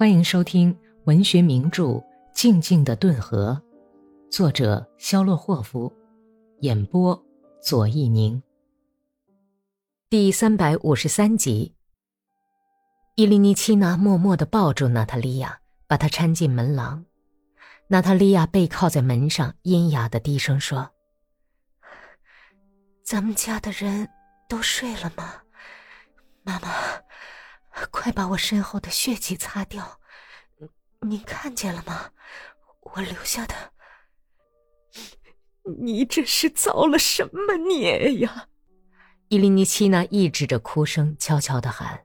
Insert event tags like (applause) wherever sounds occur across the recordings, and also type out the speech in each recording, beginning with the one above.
欢迎收听文学名著《静静的顿河》，作者肖洛霍夫，演播左一宁。第三百五十三集。伊利尼奇娜默默的抱住娜塔莉亚，把她搀进门廊。娜塔莉亚背靠在门上，阴哑的低声说：“咱们家的人都睡了吗？妈妈。”快把我身后的血迹擦掉！您看见了吗？我留下的。你这是造了什么孽呀？伊琳妮奇娜抑制着哭声，悄悄的喊。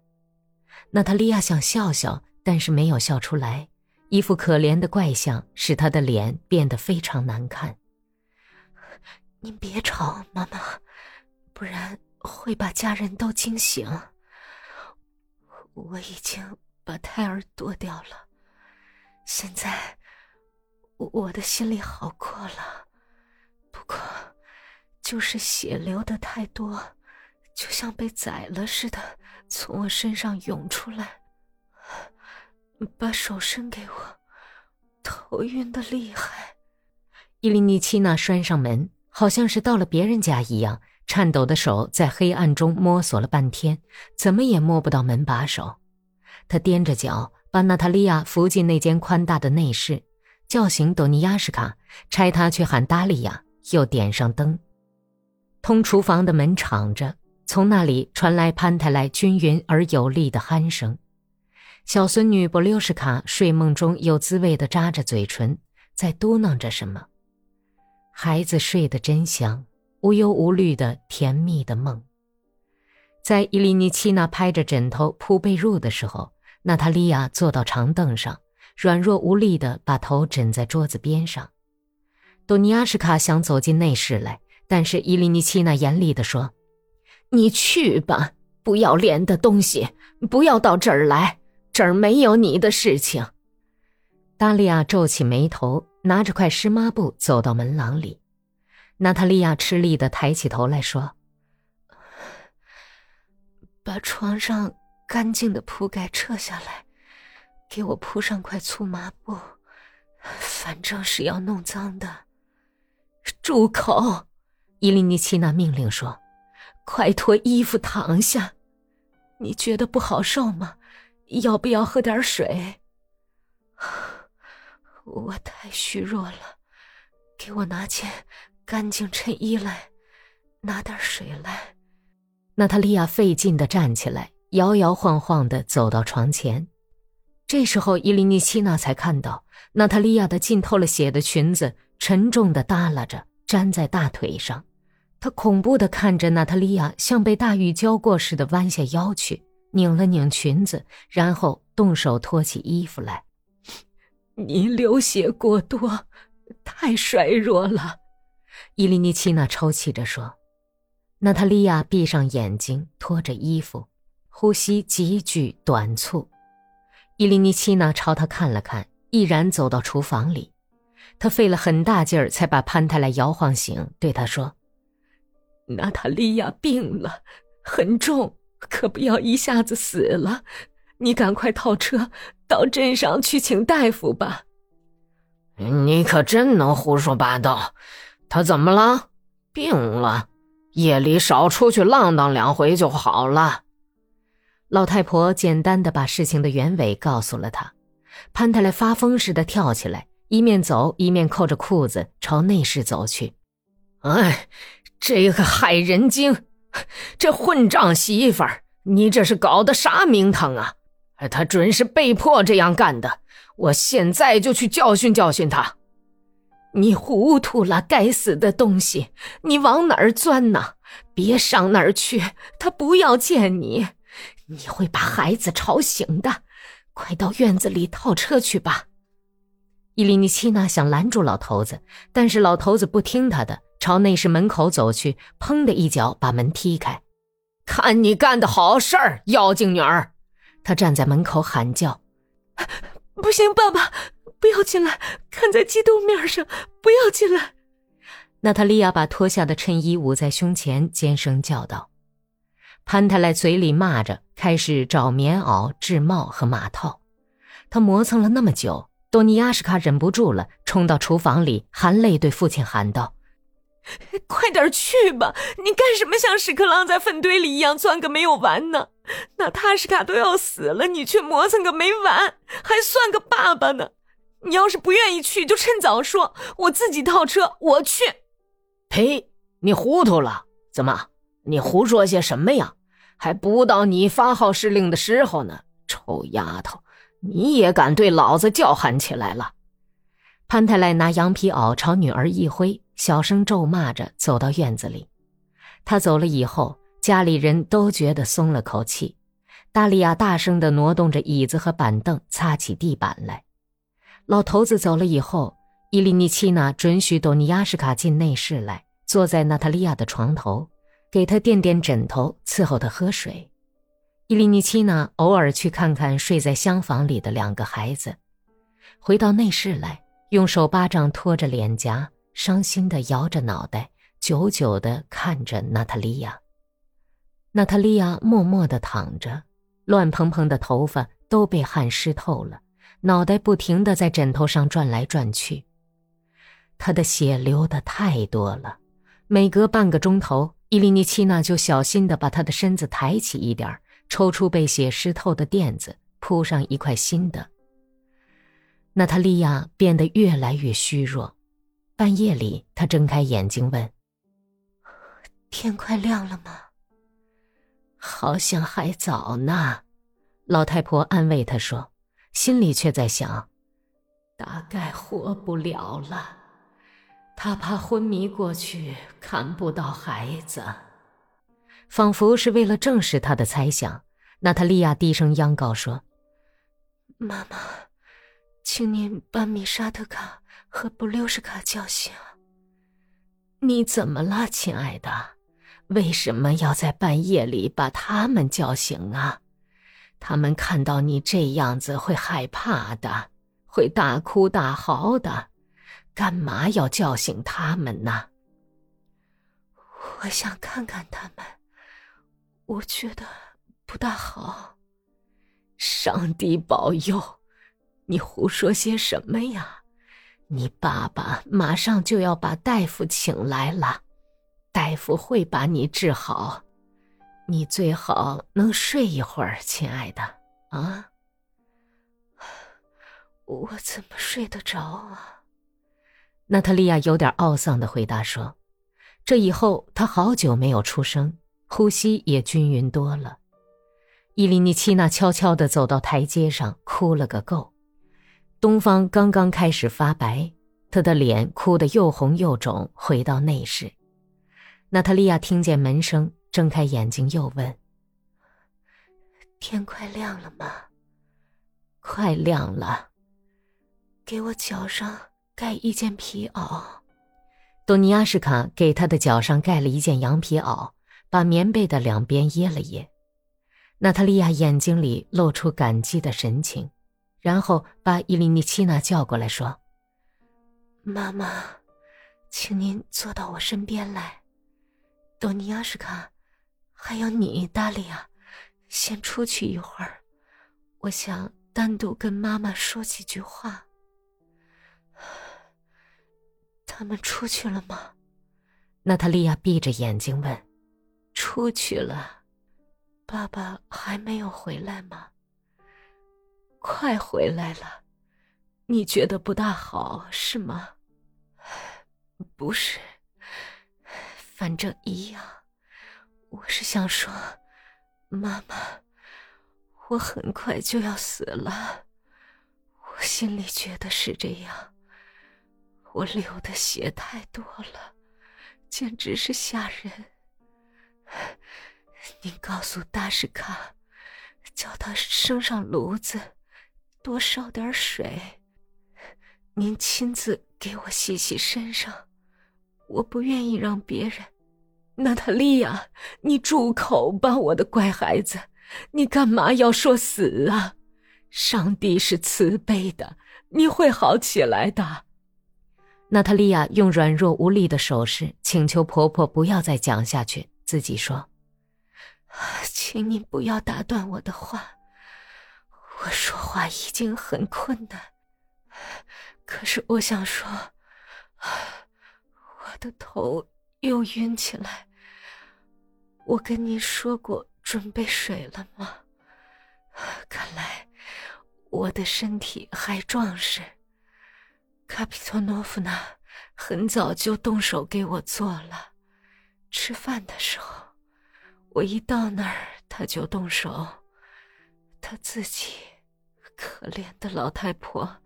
娜塔莉亚想笑笑，但是没有笑出来，一副可怜的怪相使她的脸变得非常难看。您别吵，妈妈，不然会把家人都惊醒。我已经把胎儿剁掉了，现在我的心里好过了。不过，就是血流的太多，就像被宰了似的，从我身上涌出来。把手伸给我，头晕的厉害。伊琳妮奇娜拴上门，好像是到了别人家一样。颤抖的手在黑暗中摸索了半天，怎么也摸不到门把手。他踮着脚，把娜塔莉亚扶进那间宽大的内室，叫醒朵尼亚什卡，差他去喊达利亚，又点上灯。通厨房的门敞着，从那里传来潘泰莱均匀而有力的鼾声。小孙女布溜什卡睡梦中有滋味地扎着嘴唇，在嘟囔着什么。孩子睡得真香。无忧无虑的甜蜜的梦。在伊利尼奇娜拍着枕头铺被褥的时候，娜塔莉亚坐到长凳上，软弱无力的把头枕在桌子边上。多尼亚什卡想走进内室来，但是伊利尼奇娜严厉地说：“你去吧，不要脸的东西，不要到这儿来，这儿没有你的事情。”达利亚皱起眉头，拿着块湿抹布走到门廊里。娜塔莉亚吃力的抬起头来说：“把床上干净的铺盖撤下来，给我铺上块粗麻布，反正是要弄脏的。”住口！伊琳尼奇娜命令说：“快脱衣服躺下。你觉得不好受吗？要不要喝点水？”我太虚弱了，给我拿件。干净衬衣来，拿点水来。娜塔莉亚费劲的站起来，摇摇晃晃的走到床前。这时候，伊琳妮奇娜才看到娜塔莉亚的浸透了血的裙子沉重的耷拉着，粘在大腿上。她恐怖的看着娜塔莉亚，像被大雨浇过似的弯下腰去，拧了拧裙子，然后动手脱起衣服来。(laughs) 你流血过多，太衰弱了。伊利尼奇娜抽泣着说：“娜塔莉亚闭上眼睛，脱着衣服，呼吸急剧短促。”伊利尼奇娜朝他看了看，毅然走到厨房里。他费了很大劲儿才把潘泰莱摇晃醒，对他说：“娜塔莉亚病了，很重，可不要一下子死了。你赶快套车到镇上去请大夫吧。”你可真能胡说八道。他怎么了？病了，夜里少出去浪荡两回就好了。老太婆简单的把事情的原委告诉了他。潘太来发疯似的跳起来，一面走一面扣着裤子朝内室走去。哎，这个害人精，这混账媳妇儿，你这是搞的啥名堂啊？他准是被迫这样干的。我现在就去教训教训他。你糊涂了，该死的东西！你往哪儿钻呢？别上那儿去，他不要见你，你会把孩子吵醒的。快到院子里套车去吧。伊利尼奇娜想拦住老头子，但是老头子不听他的，朝内室门口走去，砰的一脚把门踢开。看你干的好事儿，妖精女儿！他站在门口喊叫：“ (laughs) 不行，爸爸！”不要进来！看在基督面上，不要进来！娜塔莉亚把脱下的衬衣捂在胸前，尖声叫道：“潘泰莱嘴里骂着，开始找棉袄、制帽和马套。他磨蹭了那么久，多尼亚什卡忍不住了，冲到厨房里，含泪对父亲喊道：“快点去吧！你干什么像屎壳郎在粪堆里一样钻个没有完呢？娜塔什卡都要死了，你却磨蹭个没完，还算个爸爸呢？你要是不愿意去，就趁早说，我自己套车，我去。”呸！你糊涂了？怎么？你胡说些什么呀？还不到你发号施令的时候呢！臭丫头，你也敢对老子叫喊起来了？潘太赖拿羊皮袄朝女儿一挥，小声咒骂着走到院子里。他走了以后，家里人都觉得松了口气。达利亚大声地挪动着椅子和板凳，擦起地板来。老头子走了以后，伊利尼奇娜准许多尼亚什卡进内室来。坐在娜塔莉亚的床头，给她垫垫枕头，伺候她喝水。伊利尼奇娜偶尔去看看睡在厢房里的两个孩子，回到内室来，用手巴掌托着脸颊，伤心地摇着脑袋，久久地看着娜塔莉亚。娜塔莉亚默默地躺着，乱蓬蓬的头发都被汗湿透了，脑袋不停地在枕头上转来转去。他的血流得太多了。每隔半个钟头，伊利尼奇娜就小心地把他的身子抬起一点，抽出被血湿透的垫子，铺上一块新的。娜塔莉亚变得越来越虚弱。半夜里，她睁开眼睛问：“天快亮了吗？”“好像还早呢。”老太婆安慰她说，心里却在想：“大概活不了了。”他怕昏迷过去看不到孩子，仿佛是为了证实他的猜想，娜塔莉亚低声央告说：“妈妈，请您把米沙特卡和布留什卡叫醒。你怎么了，亲爱的？为什么要在半夜里把他们叫醒啊？他们看到你这样子会害怕的，会大哭大嚎的。”干嘛要叫醒他们呢？我想看看他们，我觉得不大好。上帝保佑！你胡说些什么呀？你爸爸马上就要把大夫请来了，大夫会把你治好。你最好能睡一会儿，亲爱的。啊？我怎么睡得着啊？娜塔莉亚有点懊丧的回答说：“这以后，她好久没有出声，呼吸也均匀多了。”伊琳尼奇娜悄悄地走到台阶上，哭了个够。东方刚刚开始发白，她的脸哭得又红又肿。回到内室，娜塔莉亚听见门声，睁开眼睛，又问：“天快亮了吗？”“快亮了。”“给我脚上。”盖一件皮袄，多尼亚什卡给他的脚上盖了一件羊皮袄，把棉被的两边掖了掖。娜塔莉亚眼睛里露出感激的神情，然后把伊琳尼奇娜叫过来，说：“妈妈，请您坐到我身边来。多尼亚什卡，还有你，达利亚，先出去一会儿，我想单独跟妈妈说几句话。”他们出去了吗？娜塔莉亚闭着眼睛问：“出去了，爸爸还没有回来吗？快回来了，你觉得不大好是吗？(sighs) 不是，反正一样。我是想说，妈妈，我很快就要死了，我心里觉得是这样。”我流的血太多了，简直是吓人。您告诉大师卡，叫他升上炉子，多烧点水。您亲自给我洗洗身上，我不愿意让别人。娜塔莉亚，你住口吧，我的乖孩子，你干嘛要说死啊？上帝是慈悲的，你会好起来的。娜塔莉亚用软弱无力的手势请求婆婆不要再讲下去，自己说：“请你不要打断我的话，我说话已经很困难，可是我想说，(sighs) 我的头又晕起来。我跟您说过准备水了吗？看来我的身体还壮实。卡皮托诺夫娜很早就动手给我做了。吃饭的时候，我一到那儿他就动手。他自己，可怜的老太婆，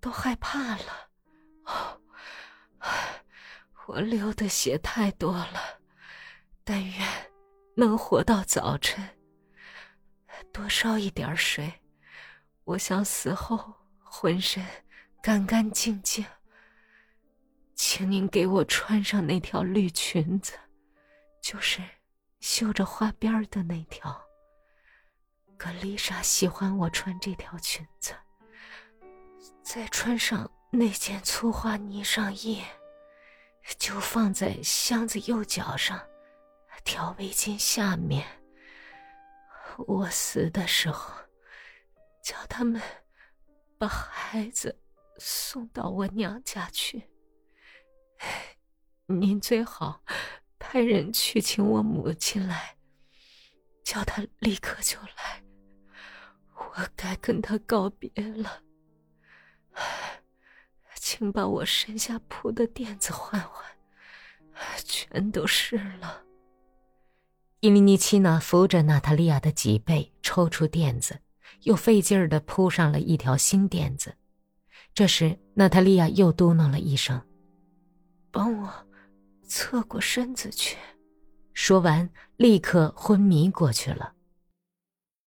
都害怕了。哦，我流的血太多了，但愿能活到早晨。多烧一点水，我想死后浑身干干净净。请您给我穿上那条绿裙子，就是绣着花边的那条。格丽莎喜欢我穿这条裙子，再穿上那件粗花呢上衣，就放在箱子右脚上，条围巾下面。我死的时候，叫他们把孩子送到我娘家去。您最好派人去请我母亲来，叫她立刻就来。我该跟他告别了，请把我身下铺的垫子换换，全都湿了。伊利尼奇娜扶着娜塔莉亚的脊背，抽出垫子，又费劲儿地铺上了一条新垫子。这时，娜塔莉亚又嘟囔了一声：“帮我侧过身子去。”说完，立刻昏迷过去了。